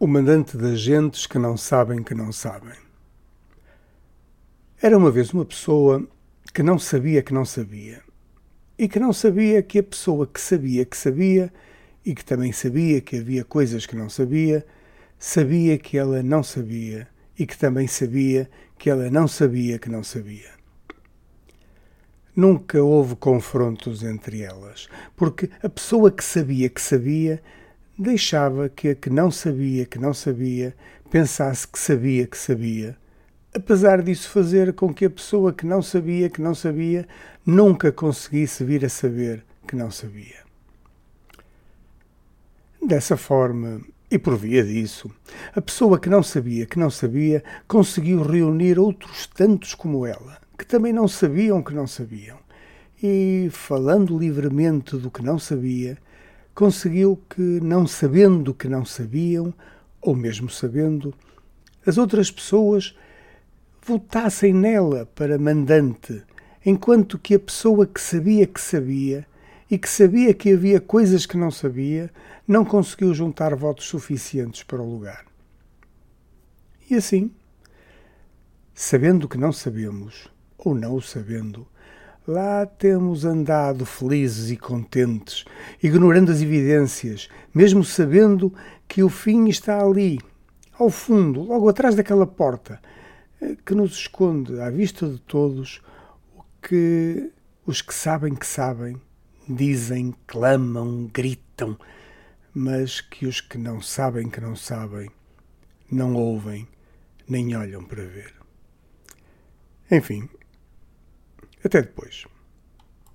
O mandante das gentes que não sabem que não sabem. Era uma vez uma pessoa que não sabia que não sabia. E que não sabia que a pessoa que sabia que sabia, e que também sabia que havia coisas que não sabia, sabia que ela não sabia, e que também sabia que ela não sabia que não sabia. Nunca houve confrontos entre elas, porque a pessoa que sabia que sabia deixava que a que não sabia que não sabia pensasse que sabia que sabia, apesar disso fazer com que a pessoa que não sabia que não sabia nunca conseguisse vir a saber que não sabia. Dessa forma, e por via disso, a pessoa que não sabia que não sabia conseguiu reunir outros tantos como ela, que também não sabiam que não sabiam, e, falando livremente do que não sabia, conseguiu que, não sabendo que não sabiam, ou mesmo sabendo, as outras pessoas votassem nela para mandante, enquanto que a pessoa que sabia que sabia e que sabia que havia coisas que não sabia, não conseguiu juntar votos suficientes para o lugar. E assim, sabendo que não sabemos, ou não o sabendo, Lá temos andado felizes e contentes, ignorando as evidências, mesmo sabendo que o fim está ali, ao fundo, logo atrás daquela porta, eh, que nos esconde à vista de todos o que os que sabem que sabem dizem, clamam, gritam, mas que os que não sabem que não sabem não ouvem nem olham para ver. Enfim, até depois.